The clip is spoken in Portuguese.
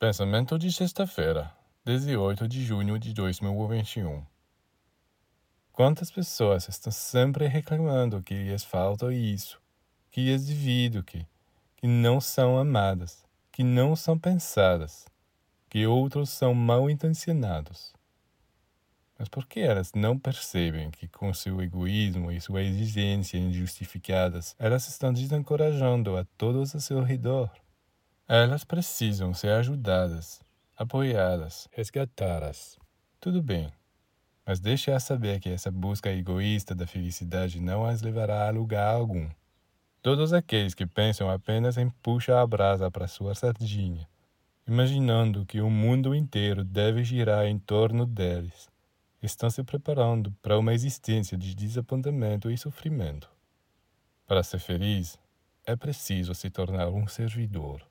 Pensamento de sexta-feira, 18 de junho de 2021. Quantas pessoas estão sempre reclamando que lhes falta isso, que lhes devido que, que não são amadas, que não são pensadas, que outros são mal intencionados. Mas por que elas não percebem que, com seu egoísmo e sua exigência injustificadas, elas estão desencorajando a todos ao seu redor? Elas precisam ser ajudadas, apoiadas, resgatadas. Tudo bem, mas deixe-as saber que essa busca egoísta da felicidade não as levará a lugar algum. Todos aqueles que pensam apenas em puxar a brasa para sua sardinha, imaginando que o mundo inteiro deve girar em torno deles, estão se preparando para uma existência de desapontamento e sofrimento. Para ser feliz, é preciso se tornar um servidor.